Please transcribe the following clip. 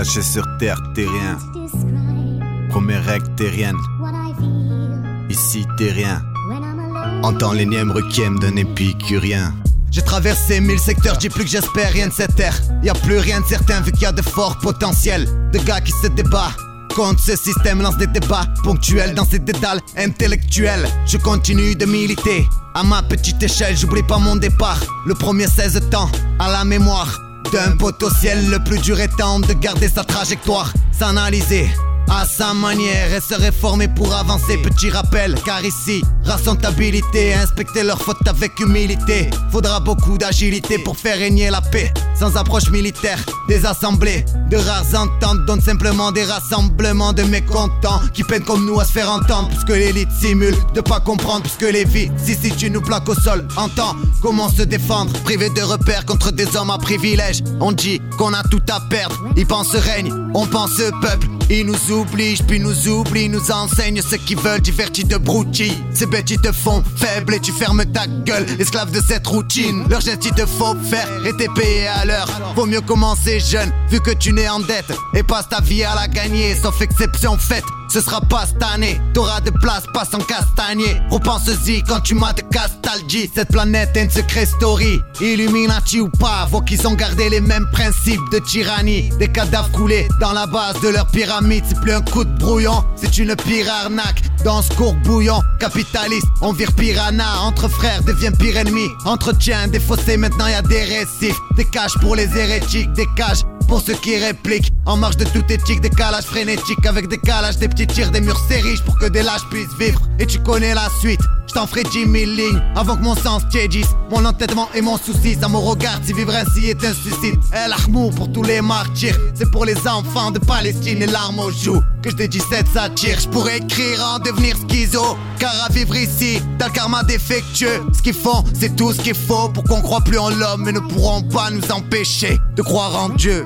Lâché sur terre, t'es rien. Première règle, t'es rien. Ici, t'es rien. Entends l'énième requiem d'un épicurien. J'ai traversé mille secteurs, dis plus que j'espère rien de cette terre. Y a plus rien de certain vu qu'il y a de forts potentiels. De gars qui se débattent contre ce système, lance des débats ponctuels dans ces dédales intellectuels. Je continue de militer. À ma petite échelle, j'oublie pas mon départ. Le premier 16 temps à la mémoire d'un potentiel. Le plus dur étant de garder sa trajectoire, s'analyser à sa manière et se réformer pour avancer. Petit rappel, car ici, rassentabilité, inspecter leurs fautes avec humilité. Faudra beaucoup d'agilité pour faire régner la paix. Sans approche militaire, des assemblées de rares ententes donnent simplement des rassemblements de mécontents qui peinent comme nous à se faire entendre. Puisque l'élite simule de pas comprendre, puisque les vies, si si tu nous plaques au sol, entends comment se défendre, privé de repères contre des hommes à privilège. On dit qu'on a tout à perdre, ils pensent règne, on pense peuple, ils nous obligent, puis nous oublient, nous enseignent ce qu'ils veulent, divertis de broutilles. Ces bêtes, te font faible et tu fermes ta gueule, esclave de cette routine. Leur geste, ils te font faire et t'es payé à l'heure. Vaut mieux commencer jeune, vu que tu n'es en dette et passe ta vie à la gagner, sauf exception faite. Ce sera pas cette année, t'auras de place, pas sans castagnier. Repense-y quand tu m'as de castalgie. Cette planète est une secret story. Illuminati ou pas, faut qu'ils ont gardé les mêmes principes de tyrannie. Des cadavres coulés dans la base de leur pyramide. C'est plus un coup de brouillon, c'est une pire arnaque. Dans ce cours bouillon, capitaliste, on vire piranha. Entre frères devient pire ennemi. Entretien des fossés, maintenant y a des récifs. Des caches pour les hérétiques, des cages pour ceux qui répliquent. En marge de toute éthique, décalage frénétique Avec décalage, des petits tirs, des murs serrés Pour que des lâches puissent vivre. Et tu connais la suite je t'en ferai 10 000 lignes avant que mon sens tiédisse. Mon entêtement et mon souci, ça me regarde si vivre ainsi est un suicide. El Ahmou pour tous les martyrs, c'est pour les enfants de Palestine. Et l'arme aux joues Que je dédie cette satire, je pourrais écrire en devenir schizo Car à vivre ici, t'as le karma défectueux. Ce qu'ils font, c'est tout ce qu'il faut pour qu'on croit plus en l'homme Mais ne pourront pas nous empêcher de croire en Dieu